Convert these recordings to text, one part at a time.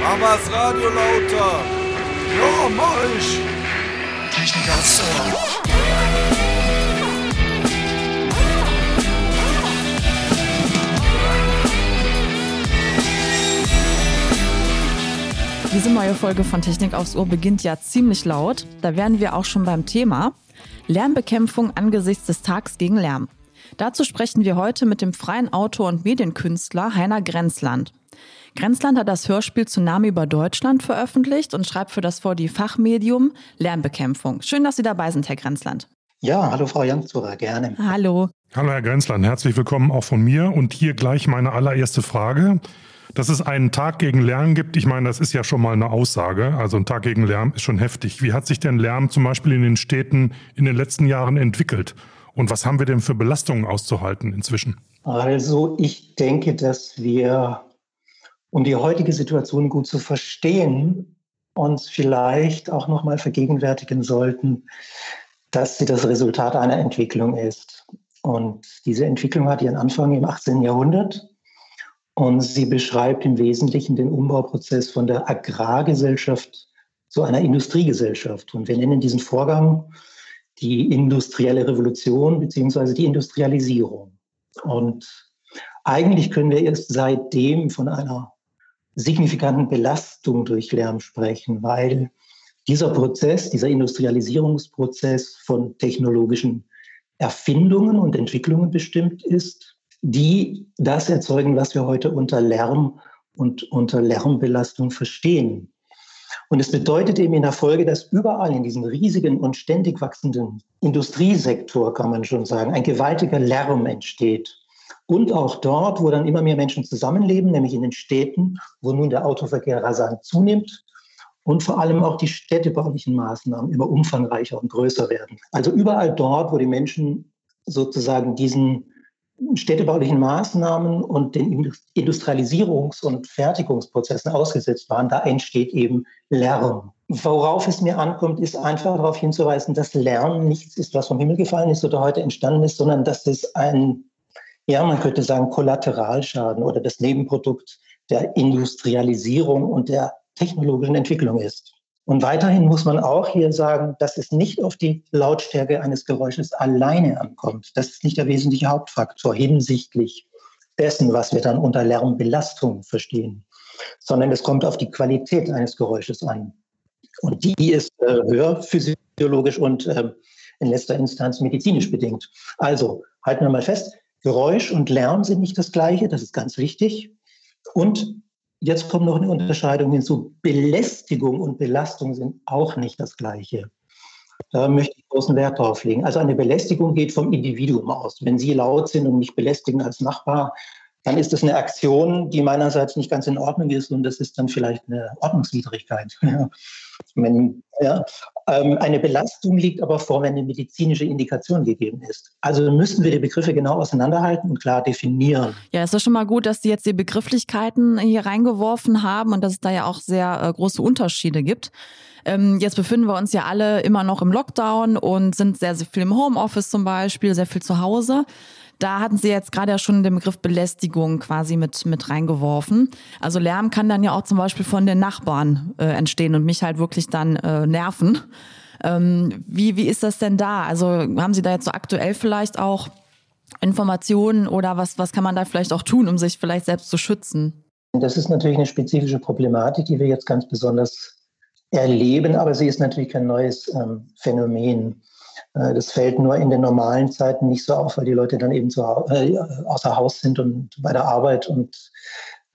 Günther! Verdis! Mamas Radio lauter! Ja, mach ich! Technik aufs Ohr! Diese neue Folge von Technik aufs Ohr beginnt ja ziemlich laut. Da wären wir auch schon beim Thema Lärmbekämpfung angesichts des Tags gegen Lärm. Dazu sprechen wir heute mit dem freien Autor und Medienkünstler Heiner Grenzland. Grenzland hat das Hörspiel Tsunami über Deutschland veröffentlicht und schreibt für das VD Fachmedium Lärmbekämpfung. Schön, dass Sie dabei sind, Herr Grenzland. Ja, hallo Frau Janzurer, gerne. Hallo. Hallo Herr Grenzland, herzlich willkommen auch von mir. Und hier gleich meine allererste Frage. Dass es einen Tag gegen Lärm gibt, ich meine, das ist ja schon mal eine Aussage. Also ein Tag gegen Lärm ist schon heftig. Wie hat sich denn Lärm zum Beispiel in den Städten in den letzten Jahren entwickelt? Und was haben wir denn für Belastungen auszuhalten inzwischen? Also ich denke, dass wir, um die heutige Situation gut zu verstehen, uns vielleicht auch nochmal vergegenwärtigen sollten, dass sie das Resultat einer Entwicklung ist. Und diese Entwicklung hat ihren Anfang im 18. Jahrhundert und sie beschreibt im Wesentlichen den Umbauprozess von der Agrargesellschaft zu einer Industriegesellschaft. Und wir nennen diesen Vorgang die industrielle Revolution beziehungsweise die Industrialisierung. Und eigentlich können wir erst seitdem von einer signifikanten Belastung durch Lärm sprechen, weil dieser Prozess, dieser Industrialisierungsprozess von technologischen Erfindungen und Entwicklungen bestimmt ist die das erzeugen, was wir heute unter Lärm und unter Lärmbelastung verstehen. Und es bedeutet eben in der Folge, dass überall in diesem riesigen und ständig wachsenden Industriesektor, kann man schon sagen, ein gewaltiger Lärm entsteht. Und auch dort, wo dann immer mehr Menschen zusammenleben, nämlich in den Städten, wo nun der Autoverkehr rasant zunimmt und vor allem auch die städtebaulichen Maßnahmen immer umfangreicher und größer werden. Also überall dort, wo die Menschen sozusagen diesen städtebaulichen Maßnahmen und den Industrialisierungs- und Fertigungsprozessen ausgesetzt waren, da entsteht eben Lärm. Worauf es mir ankommt, ist einfach darauf hinzuweisen, dass Lärm nichts ist, was vom Himmel gefallen ist oder heute entstanden ist, sondern dass es ein, ja, man könnte sagen, Kollateralschaden oder das Nebenprodukt der Industrialisierung und der technologischen Entwicklung ist. Und weiterhin muss man auch hier sagen, dass es nicht auf die Lautstärke eines Geräusches alleine ankommt. Das ist nicht der wesentliche Hauptfaktor hinsichtlich dessen, was wir dann unter Lärmbelastung verstehen, sondern es kommt auf die Qualität eines Geräusches an. Und die ist äh, hörphysiologisch und äh, in letzter Instanz medizinisch bedingt. Also halten wir mal fest, Geräusch und Lärm sind nicht das gleiche, das ist ganz wichtig. Und Jetzt kommt noch eine Unterscheidung hinzu. Belästigung und Belastung sind auch nicht das Gleiche. Da möchte ich großen Wert drauf legen. Also eine Belästigung geht vom Individuum aus. Wenn Sie laut sind und mich belästigen als Nachbar, dann ist das eine Aktion, die meinerseits nicht ganz in Ordnung ist und das ist dann vielleicht eine Ordnungswidrigkeit. Wenn, ja, ähm, eine Belastung liegt aber vor, wenn eine medizinische Indikation gegeben ist. Also müssen wir die Begriffe genau auseinanderhalten und klar definieren. Ja, es ist schon mal gut, dass Sie jetzt die Begrifflichkeiten hier reingeworfen haben und dass es da ja auch sehr äh, große Unterschiede gibt. Ähm, jetzt befinden wir uns ja alle immer noch im Lockdown und sind sehr, sehr viel im Homeoffice zum Beispiel, sehr viel zu Hause. Da hatten Sie jetzt gerade ja schon den Begriff Belästigung quasi mit, mit reingeworfen. Also Lärm kann dann ja auch zum Beispiel von den Nachbarn äh, entstehen und mich halt wirklich dann äh, nerven. Ähm, wie, wie ist das denn da? Also haben Sie da jetzt so aktuell vielleicht auch Informationen oder was, was kann man da vielleicht auch tun, um sich vielleicht selbst zu schützen? Das ist natürlich eine spezifische Problematik, die wir jetzt ganz besonders erleben, aber sie ist natürlich kein neues ähm, Phänomen. Äh, das fällt nur in den normalen Zeiten nicht so auf, weil die Leute dann eben zu, äh, außer Haus sind und bei der Arbeit. Und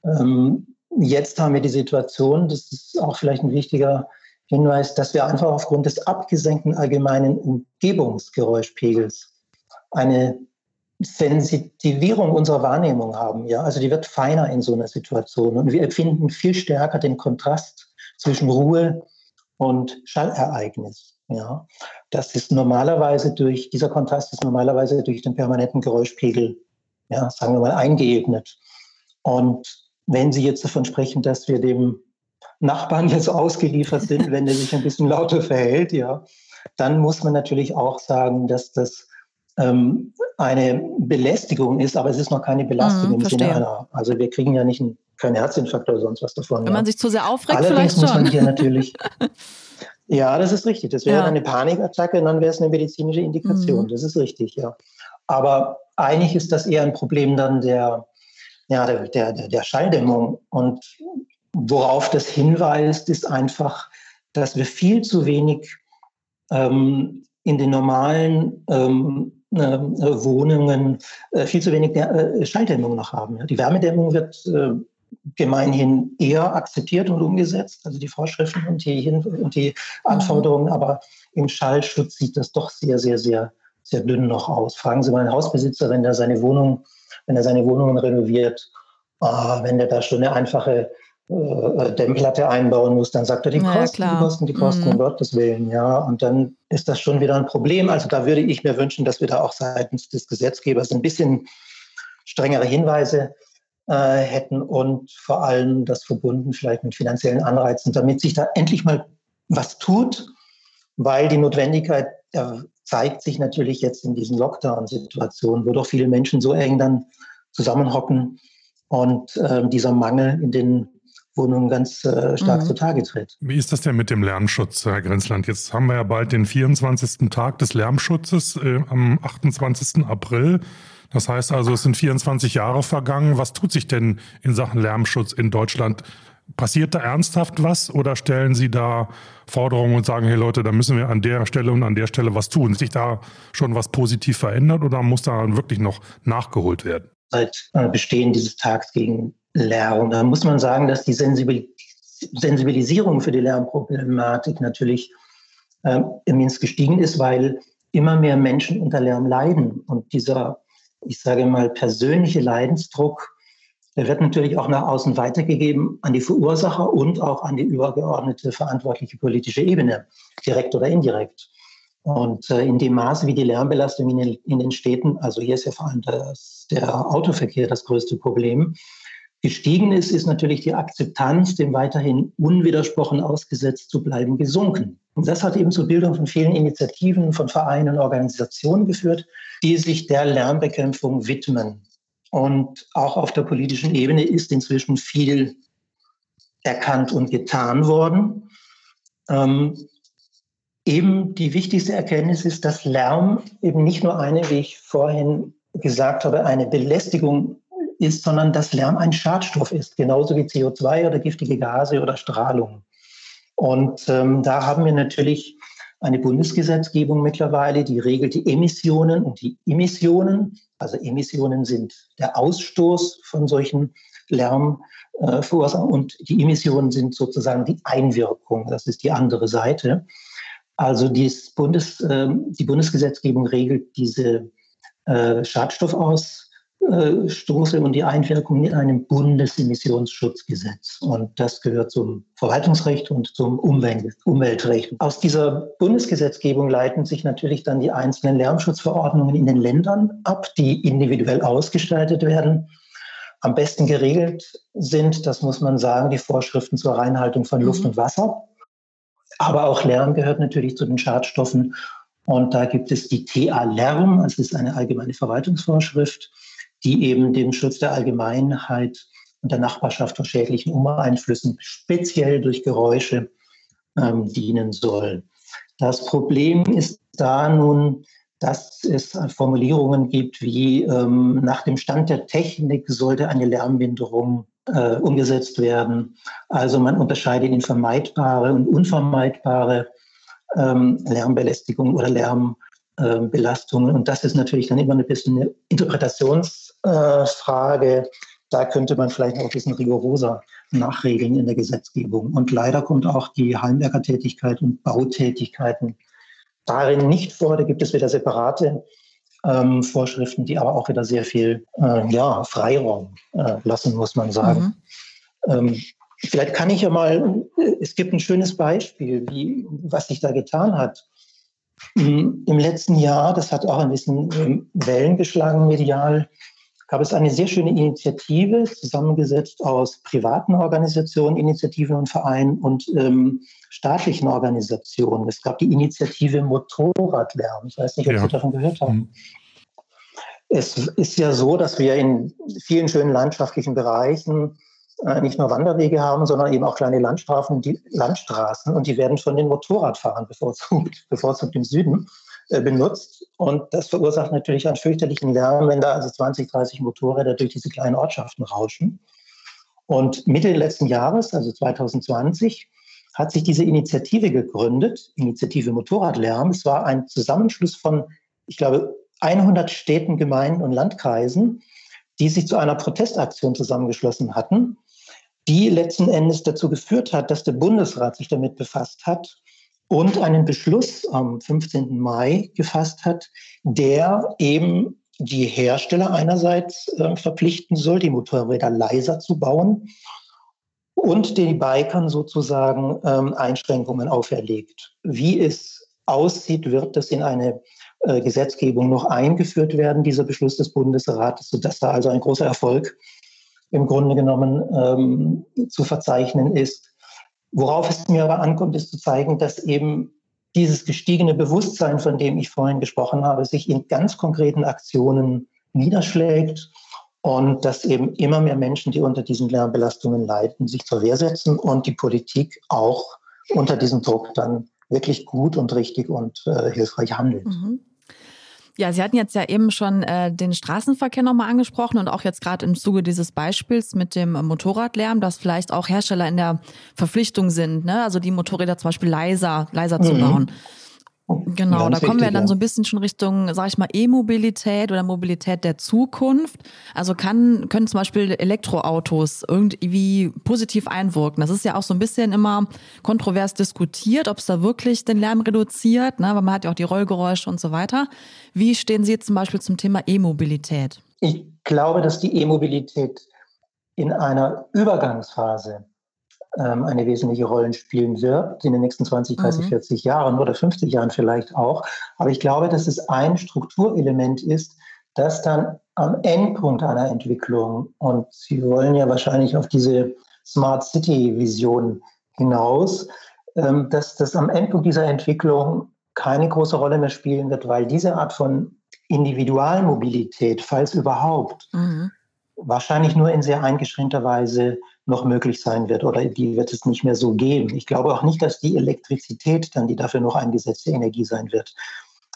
ähm, jetzt haben wir die Situation, das ist auch vielleicht ein wichtiger Hinweis, dass wir einfach aufgrund des abgesenkten allgemeinen Umgebungsgeräuschpegels eine Sensitivierung unserer Wahrnehmung haben. Ja? Also die wird feiner in so einer Situation. Und wir empfinden viel stärker den Kontrast zwischen Ruhe und Schallereignis. Ja, das ist normalerweise durch, dieser Kontrast ist normalerweise durch den permanenten Geräuschpegel, ja, sagen wir mal, eingeebnet. Und wenn Sie jetzt davon sprechen, dass wir dem Nachbarn jetzt ausgeliefert sind, wenn er sich ein bisschen lauter verhält, ja, dann muss man natürlich auch sagen, dass das ähm, eine Belästigung ist, aber es ist noch keine Belastung Mhm, im Sinne einer. Also wir kriegen ja nicht einen, keinen Herzinfarkt oder sonst was davon. Wenn ja. man sich zu sehr aufregt, Allerdings vielleicht muss man schon. hier natürlich. Ja, das ist richtig. Das wäre Ja. eine Panikattacke und dann wäre es eine medizinische Indikation. Mhm. Das ist richtig, ja. Aber eigentlich ist das eher ein Problem dann der, ja, der, der, der- Schalldämmung. Und worauf das hinweist, ist einfach, dass wir viel zu wenig ähm, in den normalen ähm, äh, Wohnungen äh, viel zu wenig der, äh, Schalldämmung noch haben. Ja. Die Wärmedämmung wird äh, gemeinhin eher akzeptiert und umgesetzt, also die Vorschriften und die, Hin und die Anforderungen, aber im Schallschutz sieht das doch sehr, sehr, sehr, sehr dünn noch aus. Fragen Sie mal einen Hausbesitzer, wenn er seine Wohnung, wenn er seine Wohnungen renoviert, ah, wenn der da schon eine einfache äh, Dämmplatte einbauen muss, dann sagt er, die Ja, Kosten, klar. die Kosten, die Kosten, Mhm. um Gottes Willen, ja. Und dann ist das schon wieder ein Problem. Also da würde ich mir wünschen, dass wir da auch seitens des Gesetzgebers ein bisschen strengere Hinweise äh, hätten und vor allem das verbunden vielleicht mit finanziellen Anreizen, damit sich da endlich mal was tut, weil die Notwendigkeit äh, zeigt sich natürlich jetzt in diesen Lockdown-Situationen, wo doch viele Menschen so eng dann zusammenhocken und ähm, dieser Mangel in den Wohnungen ganz äh, stark Mhm. zutage tritt. Wie ist das denn mit dem Lärmschutz, Herr Grenzland? Jetzt haben wir ja bald den 24. Tag des Lärmschutzes äh, am 28. April. Das heißt also, es sind 24 Jahre vergangen. Was tut sich denn in Sachen Lärmschutz in Deutschland? Passiert da ernsthaft was oder stellen Sie da Forderungen und sagen, hey Leute, da müssen wir an der Stelle und an der Stelle was tun? Ist sich da schon was positiv verändert oder muss da wirklich noch nachgeholt werden? seit äh, Bestehen dieses Tags gegen Lärm. Da muss man sagen, dass die Sensibil Sensibilisierung für die Lärmproblematik natürlich ähm, immens gestiegen ist, weil immer mehr Menschen unter Lärm leiden. Und dieser, ich sage mal, persönliche Leidensdruck, der wird natürlich auch nach außen weitergegeben an die Verursacher und auch an die übergeordnete verantwortliche politische Ebene, direkt oder indirekt. Und äh, in dem Maße, wie die Lärmbelastung in den, in den Städten, also hier ist ja vor allem das, der Autoverkehr das größte Problem, gestiegen ist, ist natürlich die Akzeptanz, dem weiterhin unwidersprochen ausgesetzt zu bleiben, gesunken. Und das hat eben zur Bildung von vielen Initiativen, von Vereinen und Organisationen geführt, die sich der Lärmbekämpfung widmen. Und auch auf der politischen Ebene ist inzwischen viel erkannt und getan worden. Ähm, eben die wichtigste Erkenntnis ist, dass Lärm eben nicht nur eine, wie ich vorhin gesagt habe, eine Belästigung ist, sondern dass Lärm ein Schadstoff ist, genauso wie CO2 oder giftige Gase oder Strahlung. Und ähm, da haben wir natürlich eine Bundesgesetzgebung mittlerweile, die regelt die Emissionen und die Emissionen. Also Emissionen sind der Ausstoß von solchen Lärmverursachen äh, und die Emissionen sind sozusagen die Einwirkung. Das ist die andere Seite. Also Bundes, äh, die Bundesgesetzgebung regelt diese äh, Schadstoffausstoße und die Einwirkung in einem Bundesemissionsschutzgesetz. Und das gehört zum Verwaltungsrecht und zum Umwelt Umweltrecht. Aus dieser Bundesgesetzgebung leiten sich natürlich dann die einzelnen Lärmschutzverordnungen in den Ländern ab, die individuell ausgestaltet werden. Am besten geregelt sind, das muss man sagen, die Vorschriften zur Reinhaltung von Luft Mhm. und Wasser. Aber auch Lärm gehört natürlich zu den Schadstoffen. Und da gibt es die TA-Lärm, das ist eine allgemeine Verwaltungsvorschrift, die eben dem Schutz der Allgemeinheit und der Nachbarschaft vor schädlichen Umeinflüssen speziell durch Geräusche ähm, dienen soll. Das Problem ist da nun, dass es Formulierungen gibt wie ähm, nach dem Stand der Technik sollte eine Lärmminderung äh, umgesetzt werden. Also man unterscheidet in vermeidbare und unvermeidbare ähm, Lärmbelästigung oder Lärmbelastungen. und das ist natürlich dann immer ein bisschen eine Interpretationsfrage. da könnte man vielleicht noch ein bisschen rigoroser nachregeln in der Gesetzgebung. Und leider kommt auch die Heimwerkertätigkeit und Bautätigkeiten darin nicht vor. Da gibt es wieder separate ähm, Vorschriften, die aber auch wieder sehr viel äh, ja, Freiraum äh, lassen, muss man sagen. Mhm. Ähm, vielleicht kann ich ja mal, es gibt ein schönes Beispiel, wie, was sich da getan hat. Im letzten Jahr, das hat auch ein bisschen ähm, Wellen geschlagen medial, gab es eine sehr schöne Initiative, zusammengesetzt aus privaten Organisationen, Initiativen und Vereinen und ähm, staatlichen Organisationen. Es gab die Initiative Motorradlärm. Ich weiß nicht, ob Ja. Sie davon gehört haben. Mhm. Es ist ja so, dass wir in vielen schönen landschaftlichen Bereichen äh, nicht nur Wanderwege haben, sondern eben auch kleine Landstraßen, die, Landstraßen und die werden von den Motorradfahrern bevorzugt, bevorzugt im Süden benutzt. Und das verursacht natürlich einen fürchterlichen Lärm, wenn da also 20, 30 Motorräder durch diese kleinen Ortschaften rauschen. Und Mitte letzten Jahres, also 2020, hat sich diese Initiative gegründet, Initiative Motorradlärm. Es war ein Zusammenschluss von, ich glaube, 100 Städten, Gemeinden und Landkreisen, die sich zu einer Protestaktion zusammengeschlossen hatten, die letzten Endes dazu geführt hat, dass der Bundesrat sich damit befasst hat und einen Beschluss am 15. Mai gefasst hat, der eben die Hersteller einerseits äh, verpflichten soll, die Motorräder leiser zu bauen und den Bikern sozusagen ähm, Einschränkungen auferlegt. Wie es aussieht, wird das in eine äh, Gesetzgebung noch eingeführt werden, dieser Beschluss des Bundesrates, sodass da also ein großer Erfolg im Grunde genommen ähm, zu verzeichnen ist. Worauf es mir aber ankommt, ist zu zeigen, dass eben dieses gestiegene Bewusstsein, von dem ich vorhin gesprochen habe, sich in ganz konkreten Aktionen niederschlägt und dass eben immer mehr Menschen, die unter diesen Lärmbelastungen leiden, sich zur Wehr setzen und die Politik auch unter diesem Druck dann wirklich gut und richtig und äh, hilfreich handelt. Mhm. Ja, Sie hatten jetzt ja eben schon äh, den Straßenverkehr nochmal angesprochen und auch jetzt gerade im Zuge dieses Beispiels mit dem Motorradlärm, dass vielleicht auch Hersteller in der Verpflichtung sind, ne? also die Motorräder zum Beispiel leiser, leiser mhm. zu bauen. Genau, da kommen wir dann so ein bisschen schon Richtung, sag ich mal, E-Mobilität oder Mobilität der Zukunft. Also kann, können zum Beispiel Elektroautos irgendwie positiv einwirken. Das ist ja auch so ein bisschen immer kontrovers diskutiert, ob es da wirklich den Lärm reduziert, ne? weil man hat ja auch die Rollgeräusche und so weiter. Wie stehen Sie jetzt zum Beispiel zum Thema E-Mobilität? Ich glaube, dass die E-Mobilität in einer Übergangsphase ähm, eine wesentliche Rolle spielen wird in den nächsten 20, 30, mhm. 40 Jahren oder 50 Jahren vielleicht auch. Aber ich glaube, dass es ein Strukturelement ist, das dann am Endpunkt einer Entwicklung, und Sie wollen ja wahrscheinlich auf diese Smart City-Vision hinaus, ähm, dass das am Endpunkt dieser Entwicklung keine große Rolle mehr spielen wird, weil diese Art von Individualmobilität, falls überhaupt, mhm. wahrscheinlich nur in sehr eingeschränkter Weise noch möglich sein wird oder die wird es nicht mehr so geben. Ich glaube auch nicht, dass die Elektrizität dann die dafür noch eingesetzte Energie sein wird.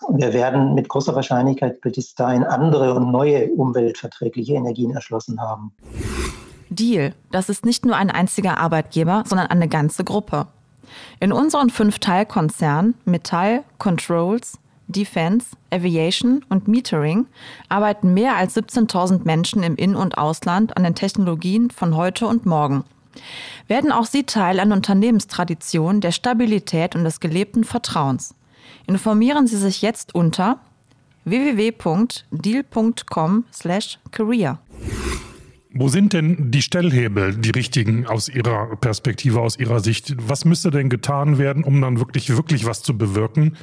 Wir werden mit großer Wahrscheinlichkeit bis dahin andere und neue umweltverträgliche Energien erschlossen haben. Deal, das ist nicht nur ein einziger Arbeitgeber, sondern eine ganze Gruppe. In unseren fünf Teilkonzernen Metall, Controls, Defense, Aviation und Metering arbeiten mehr als 17.000 Menschen im In- und Ausland an den Technologien von heute und morgen. Werden auch Sie Teil einer Unternehmenstradition der Stabilität und des gelebten Vertrauens. Informieren Sie sich jetzt unter www.deal.com/career. Wo sind denn die Stellhebel, die richtigen aus Ihrer Perspektive, aus Ihrer Sicht? Was müsste denn getan werden, um dann wirklich, wirklich was zu bewirken?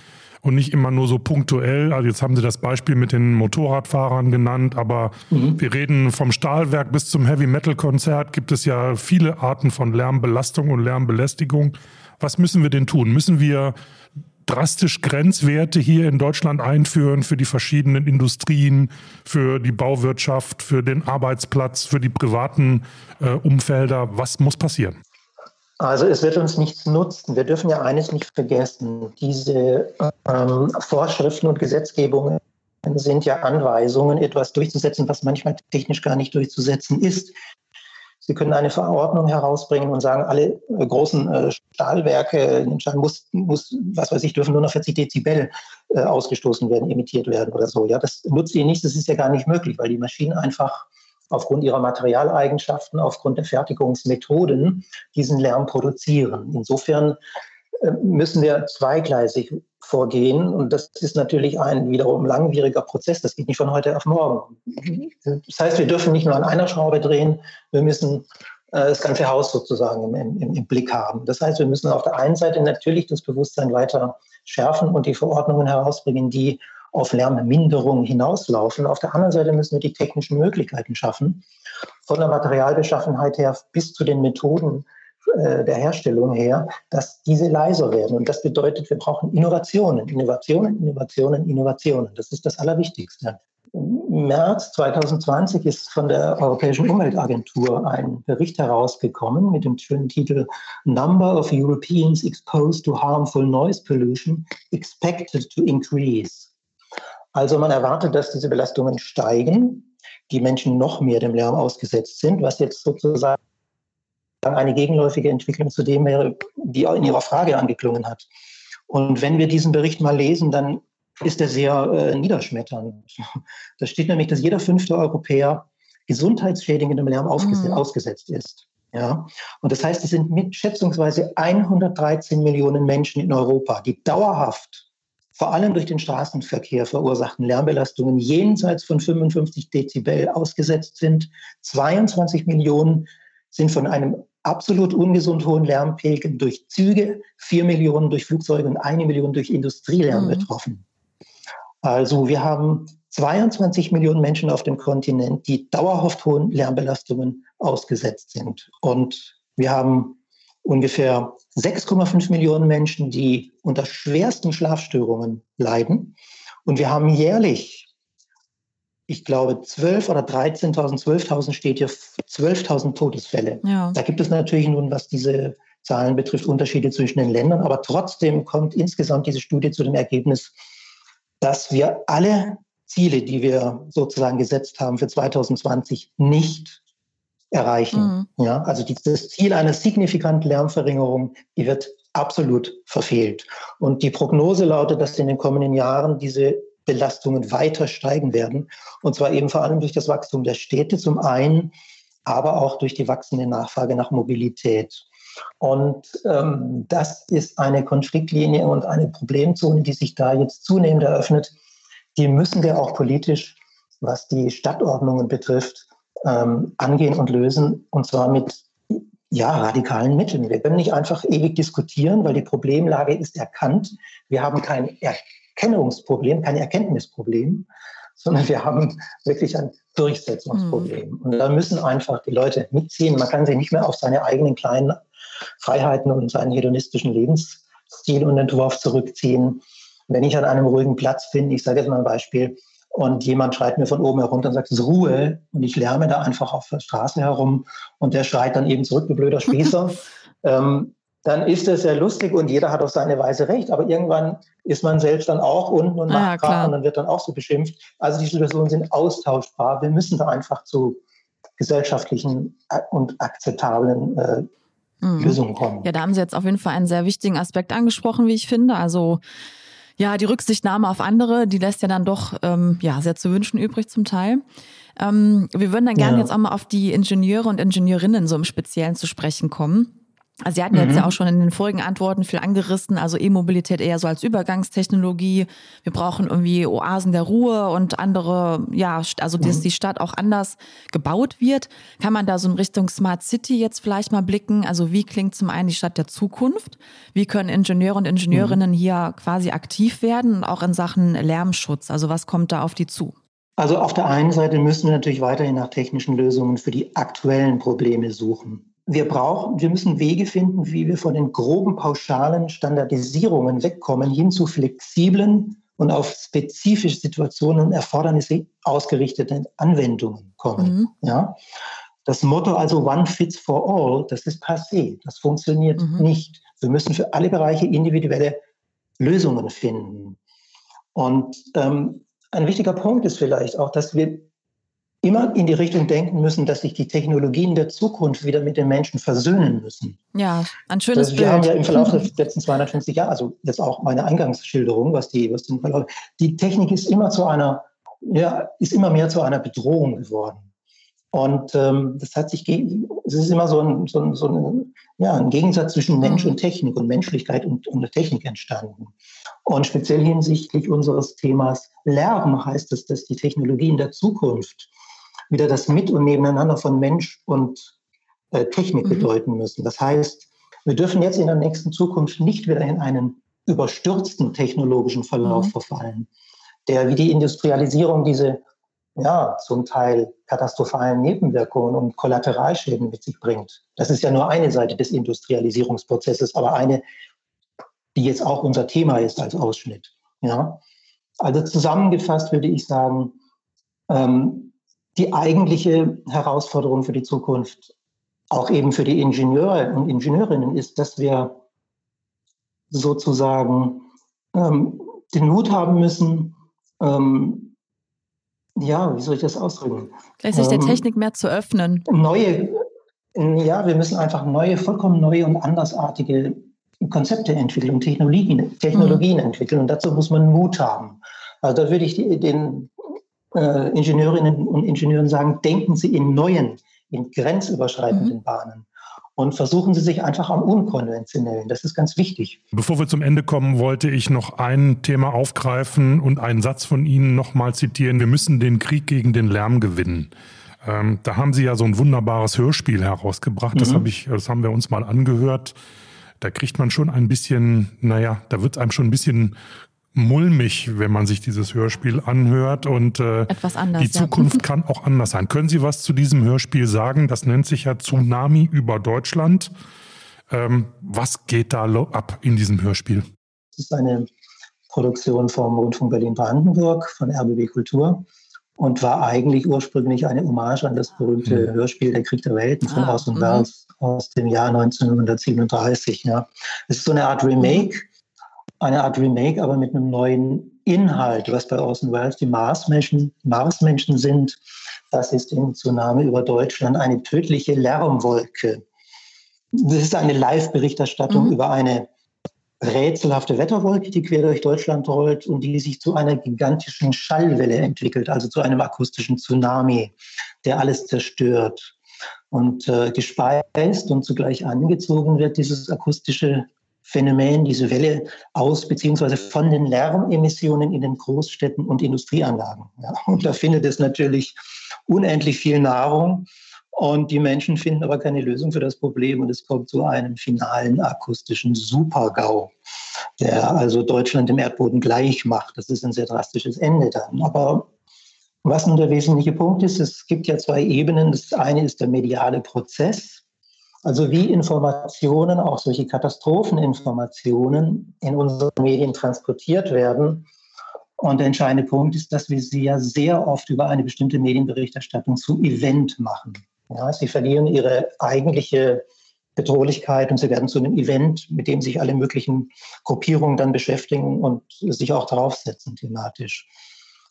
Und nicht immer nur so punktuell. Also jetzt haben Sie das Beispiel mit den Motorradfahrern genannt, aber mhm. wir reden vom Stahlwerk bis zum Heavy Metal Konzert gibt es ja viele Arten von Lärmbelastung und Lärmbelästigung. Was müssen wir denn tun? Müssen wir drastisch Grenzwerte hier in Deutschland einführen für die verschiedenen Industrien, für die Bauwirtschaft, für den Arbeitsplatz, für die privaten äh, Umfelder? Was muss passieren? Also es wird uns nichts nutzen. Wir dürfen ja eines nicht vergessen. Diese ähm, Vorschriften und Gesetzgebungen sind ja Anweisungen, etwas durchzusetzen, was manchmal technisch gar nicht durchzusetzen ist. Sie können eine Verordnung herausbringen und sagen, alle äh, großen äh, Stahlwerke muss, muss, was weiß ich, dürfen nur noch 40 Dezibel äh, ausgestoßen werden, emittiert werden oder so. Ja, das nutzt Ihnen nichts, das ist ja gar nicht möglich, weil die Maschinen einfach aufgrund ihrer Materialeigenschaften, aufgrund der Fertigungsmethoden diesen Lärm produzieren. Insofern äh, müssen wir zweigleisig vorgehen. Und das ist natürlich ein wiederum langwieriger Prozess. Das geht nicht von heute auf morgen. Das heißt, wir dürfen nicht nur an einer Schraube drehen, wir müssen äh, das ganze Haus sozusagen im, im, im, Blick haben. Das heißt, wir müssen auf der einen Seite natürlich das Bewusstsein weiter schärfen und die Verordnungen herausbringen, die auf Lärmminderung hinauslaufen. Auf der anderen Seite müssen wir die technischen Möglichkeiten schaffen, von der Materialbeschaffenheit her bis zu den Methoden äh, der Herstellung her, dass diese leiser werden. Und das bedeutet, wir brauchen Innovationen, Innovationen, Innovationen, Innovationen. Das ist das Allerwichtigste. März 2020 ist von der Europäischen Umweltagentur ein Bericht herausgekommen mit dem schönen Titel Number of Europeans exposed to harmful noise pollution expected to increase. Also man erwartet, dass diese Belastungen steigen, die Menschen noch mehr dem Lärm ausgesetzt sind, was jetzt sozusagen eine gegenläufige Entwicklung zu dem wäre, die in Ihrer Frage angeklungen hat. Und wenn wir diesen Bericht mal lesen, dann ist er sehr äh, niederschmetternd. Da steht nämlich, dass jeder fünfte Europäer gesundheitsschädigendem Lärm mhm. ausgesetzt ist. Ja? Und das heißt, es sind mit schätzungsweise 113 Millionen Menschen in Europa, die dauerhaft, vor allem durch den Straßenverkehr verursachten Lärmbelastungen jenseits von 55 Dezibel ausgesetzt sind. 22 Millionen sind von einem absolut ungesund hohen Lärmpegel durch Züge, 4 Millionen durch Flugzeuge und eine Million durch Industrielärm mhm. betroffen. Also wir haben 22 Millionen Menschen auf dem Kontinent, die dauerhaft hohen Lärmbelastungen ausgesetzt sind. Und wir haben ungefähr 6,5 Millionen Menschen, die unter schwersten Schlafstörungen leiden. Und wir haben jährlich, ich glaube, 12 oder 13.000, 12.000 steht hier, 12.000 Todesfälle. Ja. Da gibt es natürlich nun, was diese Zahlen betrifft, Unterschiede zwischen den Ländern. Aber trotzdem kommt insgesamt diese Studie zu dem Ergebnis, dass wir alle Ziele, die wir sozusagen gesetzt haben für 2020, nicht erreichen. Mhm. Ja, also das Ziel einer signifikanten Lärmverringerung, die wird absolut verfehlt. Und die Prognose lautet, dass in den kommenden Jahren diese Belastungen weiter steigen werden. Und zwar eben vor allem durch das Wachstum der Städte zum einen, aber auch durch die wachsende Nachfrage nach Mobilität. Und ähm, das ist eine Konfliktlinie und eine Problemzone, die sich da jetzt zunehmend eröffnet. Die müssen wir auch politisch, was die Stadtordnungen betrifft, ähm, angehen und lösen. Und zwar mit ja, radikalen Mitteln. Wir können nicht einfach ewig diskutieren, weil die Problemlage ist erkannt. Wir haben kein Erkennungsproblem, kein Erkenntnisproblem, sondern wir haben wirklich ein Durchsetzungsproblem. Mhm. Und da müssen einfach die Leute mitziehen. Man kann sich nicht mehr auf seine eigenen kleinen Freiheiten und seinen hedonistischen Lebensstil und Entwurf zurückziehen. Wenn ich an einem ruhigen Platz bin, ich sage jetzt mal ein Beispiel, und jemand schreit mir von oben herunter und sagt, es ist Ruhe, und ich lärme da einfach auf der Straße herum und der schreit dann eben zurück, du blöder Spießer, ähm, dann ist es sehr lustig und jeder hat auf seine Weise recht. Aber irgendwann ist man selbst dann auch unten und macht ah, und dann wird dann auch so beschimpft. Also die Situationen sind austauschbar. Wir müssen da einfach zu gesellschaftlichen und akzeptablen äh, mhm. Lösungen kommen. Ja, da haben Sie jetzt auf jeden Fall einen sehr wichtigen Aspekt angesprochen, wie ich finde. Also ja, die Rücksichtnahme auf andere, die lässt ja dann doch ähm, ja sehr zu wünschen übrig zum Teil. Ähm, wir würden dann gerne ja. jetzt auch mal auf die Ingenieure und Ingenieurinnen so im Speziellen zu sprechen kommen. Also Sie hatten mhm. jetzt ja auch schon in den vorigen Antworten viel angerissen, also E-Mobilität eher so als Übergangstechnologie. Wir brauchen irgendwie Oasen der Ruhe und andere, ja, also dass mhm. die Stadt auch anders gebaut wird. Kann man da so in Richtung Smart City jetzt vielleicht mal blicken? Also wie klingt zum einen die Stadt der Zukunft? Wie können Ingenieure und Ingenieurinnen mhm. hier quasi aktiv werden und auch in Sachen Lärmschutz? Also was kommt da auf die zu? Also auf der einen Seite müssen wir natürlich weiterhin nach technischen Lösungen für die aktuellen Probleme suchen wir brauchen, wir müssen Wege finden, wie wir von den groben pauschalen Standardisierungen wegkommen, hin zu flexiblen und auf spezifische Situationen und Erfordernisse ausgerichteten Anwendungen kommen. Mhm. Ja? Das Motto also One Fits for All, das ist passé, das funktioniert mhm. nicht. Wir müssen für alle Bereiche individuelle Lösungen finden. Und ähm, ein wichtiger Punkt ist vielleicht auch, dass wir immer in die Richtung denken müssen, dass sich die Technologien der Zukunft wieder mit den Menschen versöhnen müssen. Ja, ein schönes also wir Bild. Wir haben ja im Verlauf der letzten 250 Jahre, also jetzt auch meine Eingangsschilderung, was die, was den Verlauf, die Technik ist immer zu einer, ja, ist immer mehr zu einer Bedrohung geworden. Und ähm, das hat sich, es ist immer so ein, so ein, so ein, ja, ein Gegensatz zwischen Mensch mhm. und Technik und Menschlichkeit und, und Technik entstanden. Und speziell hinsichtlich unseres Themas Lärm heißt es, dass die Technologien der Zukunft wieder das Mit- und Nebeneinander von Mensch und äh, Technik mhm. bedeuten müssen. Das heißt, wir dürfen jetzt in der nächsten Zukunft nicht wieder in einen überstürzten technologischen Verlauf mhm. verfallen, der wie die Industrialisierung diese ja, zum Teil katastrophalen Nebenwirkungen und Kollateralschäden mit sich bringt. Das ist ja nur eine Seite des Industrialisierungsprozesses, aber eine, die jetzt auch unser Thema ist als Ausschnitt. Ja? Also zusammengefasst würde ich sagen, Ähm, die eigentliche Herausforderung für die Zukunft, auch eben für die Ingenieure und Ingenieurinnen, ist, dass wir sozusagen ähm, den Mut haben müssen, ähm, ja, wie soll ich das ausdrücken? Vielleicht sich der ähm, Technik mehr zu öffnen. Neue, ja, wir müssen einfach neue, vollkommen neue und andersartige Konzepte entwickeln und Technologien, Technologien mhm. entwickeln. Und dazu muss man Mut haben. Also da würde ich den äh, Ingenieurinnen und Ingenieuren sagen, denken Sie in neuen, in grenzüberschreitenden mhm. Bahnen und versuchen Sie sich einfach am Unkonventionellen. Das ist ganz wichtig. Bevor wir zum Ende kommen, wollte ich noch ein Thema aufgreifen und einen Satz von Ihnen nochmal zitieren. Wir müssen den Krieg gegen den Lärm gewinnen. Ähm, da haben Sie ja so ein wunderbares Hörspiel herausgebracht. Das, mhm. hab ich, das haben wir uns mal angehört. Da kriegt man schon ein bisschen, naja, da wird einem schon ein bisschen mulmig, wenn man sich dieses Hörspiel anhört. Und äh, Etwas anders, die Zukunft ja. kann auch anders sein. Können Sie was zu diesem Hörspiel sagen? Das nennt sich ja Tsunami über Deutschland. Ähm, was geht da ab in diesem Hörspiel? Es ist eine Produktion vom Rundfunk Berlin-Brandenburg, von RBB Kultur und war eigentlich ursprünglich eine Hommage an das berühmte hm. Hörspiel Der Krieg der Welten von ah, Orson Welles aus dem Jahr 1937. Ja. Es ist so eine Art Remake eine Art Remake, aber mit einem neuen Inhalt, was bei Orson Welles die Marsmenschen, Marsmenschen sind. Das ist im Tsunami über Deutschland eine tödliche Lärmwolke. Das ist eine Live-Berichterstattung mhm. über eine rätselhafte Wetterwolke, die quer durch Deutschland rollt und die sich zu einer gigantischen Schallwelle entwickelt, also zu einem akustischen Tsunami, der alles zerstört. Und äh, gespeist und zugleich angezogen wird dieses akustische Phänomen, diese Welle aus beziehungsweise von den Lärmemissionen in den Großstädten und Industrieanlagen. Ja, und da findet es natürlich unendlich viel Nahrung. Und die Menschen finden aber keine Lösung für das Problem. Und es kommt zu einem finalen akustischen Supergau, der also Deutschland dem Erdboden gleich macht. Das ist ein sehr drastisches Ende dann. Aber was nun der wesentliche Punkt ist, es gibt ja zwei Ebenen. Das eine ist der mediale Prozess. Also wie Informationen, auch solche Katastropheninformationen in unseren Medien transportiert werden. Und der entscheidende Punkt ist, dass wir sie ja sehr oft über eine bestimmte Medienberichterstattung zum Event machen. Ja, sie verlieren ihre eigentliche Bedrohlichkeit und sie werden zu einem Event, mit dem sich alle möglichen Gruppierungen dann beschäftigen und sich auch draufsetzen thematisch.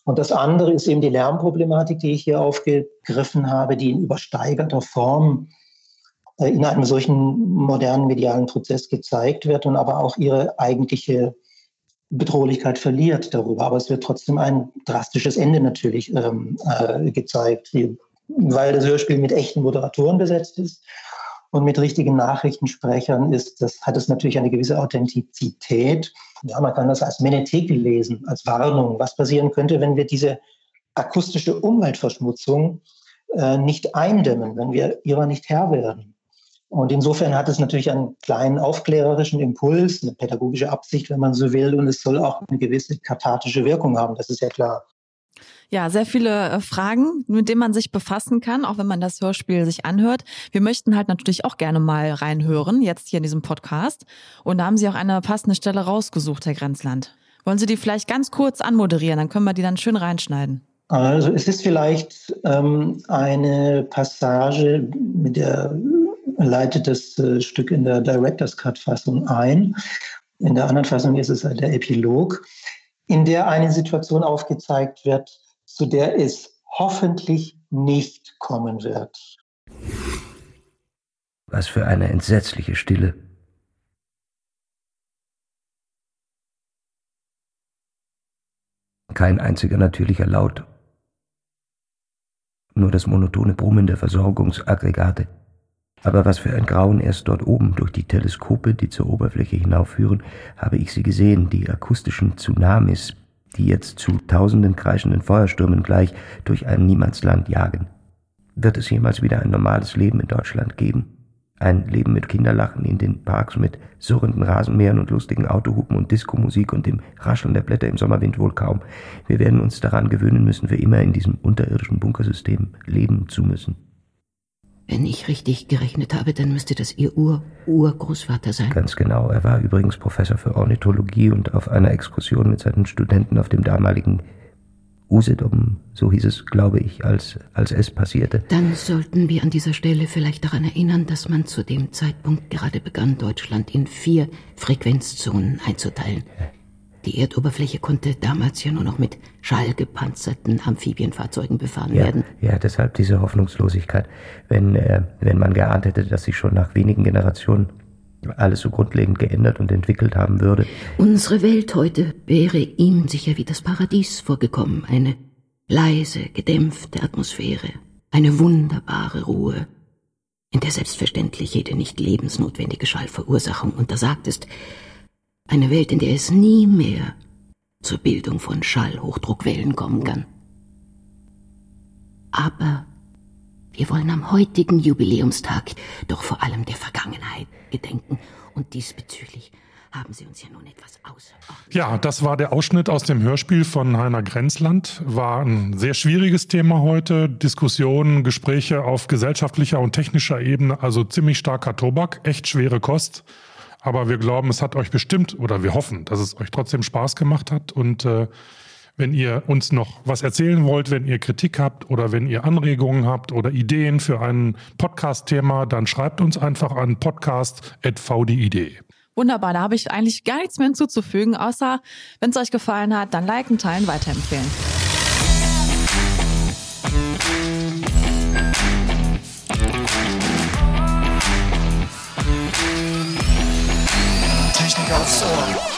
Und das andere ist eben die Lärmproblematik, die ich hier aufgegriffen habe, die in übersteigerter Form in einem solchen modernen medialen Prozess gezeigt wird und aber auch ihre eigentliche Bedrohlichkeit verliert darüber. Aber es wird trotzdem ein drastisches Ende natürlich ähm, äh, gezeigt, weil das Hörspiel mit echten Moderatoren besetzt ist und mit richtigen Nachrichtensprechern ist, das hat es natürlich eine gewisse Authentizität. Ja, man kann das als Menetekel lesen, als Warnung, was passieren könnte, wenn wir diese akustische Umweltverschmutzung äh, nicht eindämmen, wenn wir ihrer nicht Herr werden. Und insofern hat es natürlich einen kleinen aufklärerischen Impuls, eine pädagogische Absicht, wenn man so will, und es soll auch eine gewisse kathartische Wirkung haben, das ist ja klar. Ja, sehr viele äh, Fragen, mit denen man sich befassen kann, auch wenn man das Hörspiel sich anhört. Wir möchten halt natürlich auch gerne mal reinhören, jetzt hier in diesem Podcast. Und da haben Sie auch eine passende Stelle rausgesucht, Herr Grenzland. Wollen Sie die vielleicht ganz kurz anmoderieren, dann können wir die dann schön reinschneiden. Also es ist vielleicht ähm, eine Passage, mit der leitet das äh, Stück in der Director's Cut-Fassung ein. In der anderen Fassung ist es halt der Epilog, in der eine Situation aufgezeigt wird, zu der es hoffentlich nicht kommen wird. Was für eine entsetzliche Stille. Kein einziger natürlicher Laut. Nur das monotone Brummen der Versorgungsaggregate. Aber was für ein Grauen erst dort oben durch die Teleskope, die zur Oberfläche hinaufführen, habe ich sie gesehen, die akustischen Tsunamis, die jetzt zu tausenden kreischenden Feuerstürmen gleich durch ein Niemandsland jagen. Wird es jemals wieder ein normales Leben in Deutschland geben? Ein Leben mit Kinderlachen in den Parks, mit surrenden Rasenmähern und lustigen Autohupen und Diskomusik und dem Rascheln der Blätter im Sommerwind wohl kaum. Wir werden uns daran gewöhnen müssen, für immer in diesem unterirdischen Bunkersystem leben zu müssen. Wenn ich richtig gerechnet habe, dann müsste das Ihr Ur-Urgroßvater sein. Ganz genau. Er war übrigens Professor für Ornithologie und auf einer Exkursion mit seinen Studenten auf dem damaligen Usedom, so hieß es, glaube ich, als, als es passierte. Dann sollten wir an dieser Stelle vielleicht daran erinnern, dass man zu dem Zeitpunkt gerade begann, Deutschland in vier Frequenzzonen einzuteilen. Die Erdoberfläche konnte damals ja nur noch mit schallgepanzerten Amphibienfahrzeugen befahren ja, werden. Ja, deshalb diese Hoffnungslosigkeit. Wenn, äh, wenn man geahnt hätte, dass sich schon nach wenigen Generationen alles so grundlegend geändert und entwickelt haben würde. Unsere Welt heute wäre ihm sicher wie das Paradies vorgekommen. Eine leise, gedämpfte Atmosphäre, eine wunderbare Ruhe, in der selbstverständlich jede nicht lebensnotwendige Schallverursachung untersagt ist, eine Welt, in der es nie mehr zur Bildung von Schallhochdruckwellen kommen kann. Aber wir wollen am heutigen Jubiläumstag doch vor allem der Vergangenheit gedenken und diesbezüglich haben Sie uns ja nun etwas aus. Ja, das war der Ausschnitt aus dem Hörspiel von Heiner Grenzland. War ein sehr schwieriges Thema heute. Diskussionen, Gespräche auf gesellschaftlicher und technischer Ebene, also ziemlich starker Tobak, echt schwere Kost. Aber wir glauben, es hat euch bestimmt oder wir hoffen, dass es euch trotzdem Spaß gemacht hat. Und äh, wenn ihr uns noch was erzählen wollt, wenn ihr Kritik habt oder wenn ihr Anregungen habt oder Ideen für ein Podcast-Thema, dann schreibt uns einfach an podcast.vdi.de. Wunderbar, da habe ich eigentlich gar nichts mehr hinzuzufügen, außer wenn es euch gefallen hat, dann liken, teilen, weiterempfehlen. 搞笑